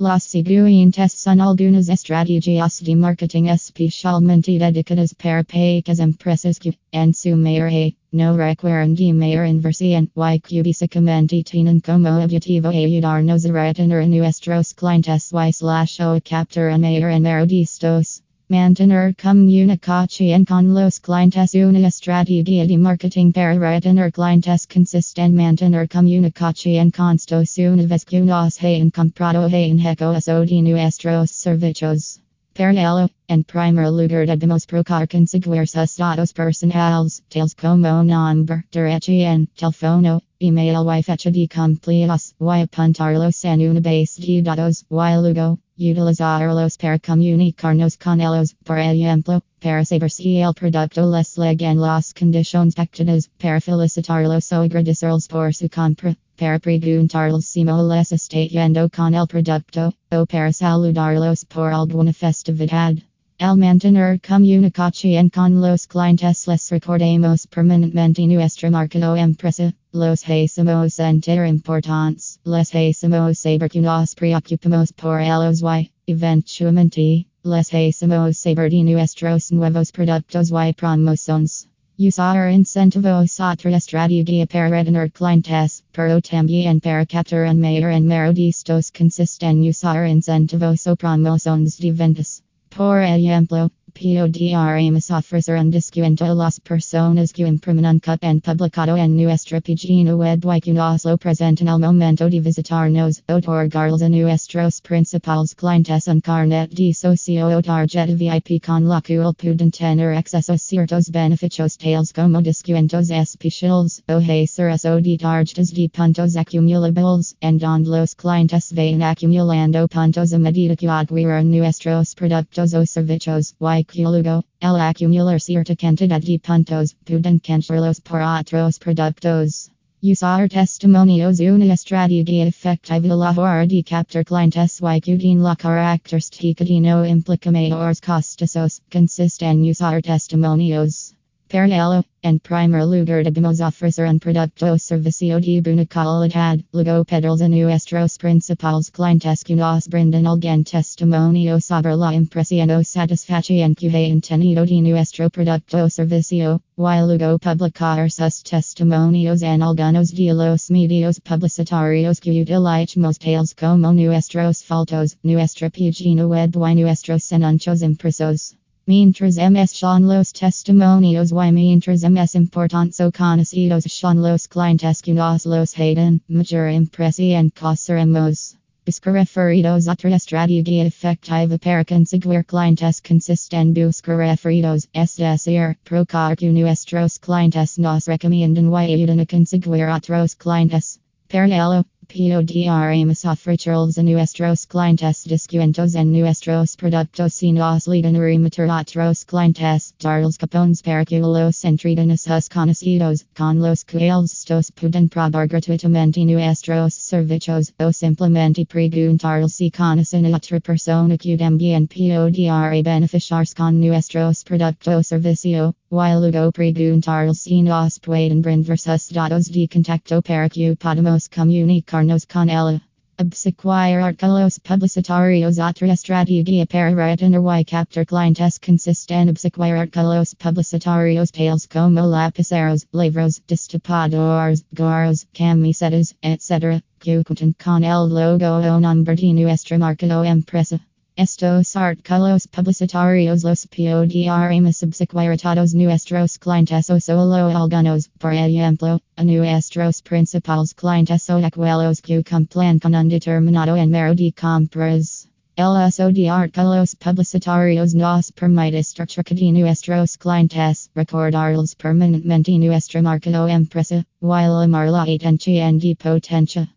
Las siguientes son algunas estrategias de marketing especialmente dedicadas para pequeñas empresas que, en su mayoría, no requieren de mayor inversión y que básicamente tienen como objetivo ayudarnos a retener a nuestros clientes y slash o capturar mayor número de estos. Mantener comunicación con los clientes una estrategia de marketing para retener clientes consiste en mantener comunicación constos una vez que nos hayan comprado hayan hecho de nuestros servicios. Para ello, en primer lugar debemos procurar conseguir sus datos personales, tales como nombre, dirección, teléfono, email y fecha de cumpleaños, y apuntarlos en una base de datos, y luego, utilizarlos para comunicarnos con ellos, por ejemplo, para saber si el producto les lega en las condiciones pactadas, para felicitarlos o agradecerles por su compra, para preguntarles si les está yendo con el producto, o para saludarlos por alguna festividad. El mantener comunicación con los clientes les recordemos permanentemente nuestra marca o empresa, los hacemos sentir importantes, les hacemos saber que nos preocupamos por ellos y, eventualmente, les hacemos saber de nuestros nuevos productos y promociones. Usar incentivos otra estrategia para retener clientes, pero también para capturar mayor número de estos consiste en usar incentivos o promociones de ventas. Por ejemplo, podremos ofrecer un descuento a las personas que imprimen un cut en publicado en nuestra página web y que nos lo presentan al momento de visitarnos, otorgarles a nuestros principales clientes un carnet de socio o tarjeta VIP con la cual pueden tener acceso a ciertos beneficios tales como descuentos especiales o hacer uso de tarjetas de puntos acumulables, en donde los clientes vayan acumulando puntos a medida que adquieren nuestros productos o servicios y luego, el acumular cierta cantidad de puntos, pueden canjearlos por otros productos. Usar testimonios una estrategia efectiva la hora de captar clientes y tienen la característica de no implica mayores costosos, consiste en usar testimonios. Para ello, en primer lugar de debemos ofrecer un producto servicio de buena calidad, luego pedirles a nuestros principales clientes que nos brindan algún testimonio sobre la impresión o satisfacción que hayan tenido de nuestro producto o servicio, y luego publicar sus testimonios en algunos de los medios publicitarios que utilizamos tales como nuestros fotos, nuestra página web y nuestros anuncios impresos. Mientras ms son los testimonios y mientras ms importantes o conocidos son los clientes que nos los hayan, mayor impresión causaremos. Buscar referidos otra estrategia efectiva para conseguir clientes consiste en buscar referidos, es decir, procurar que nuestros clientes nos recomienden y ayuden a conseguir otros clientes. Para ello, Podremos ofrecerles a nuestros clientes descuentos en nuestros productos si nos leaden a otros clientes, darles cupones para que los entreten a sus conocidos, con los cuales estos pueden probar gratuitamente nuestros servicios, o simplemente preguntarles si conocen a otra persona que también podrá beneficiarse con nuestros productos servicio, y luego preguntarles si nos pueden brindar sus datos de contacto para que podamos comunicar Carnos con ella. Obsequiar artículos publicitarios Otra estrategia para retener y captar clientes consiste en obsequiar artículos publicitarios tales como lapiceros, libros, destapadores, gorros, camisetas, etc. que cuentan con el logo o nombre de nuestra marca o empresa. Estos artículos publicitarios los podremos obsequiar a nuestros clientes o solo algunos, por ejemplo, a nuestros principales clientes o aquellos que cumplen con un determinado número de compras. El uso de artículos publicitarios nos permite estructurar de nuestros clientes, recordarles permanentemente nuestra marca o empresa, while amar la atención de potencia.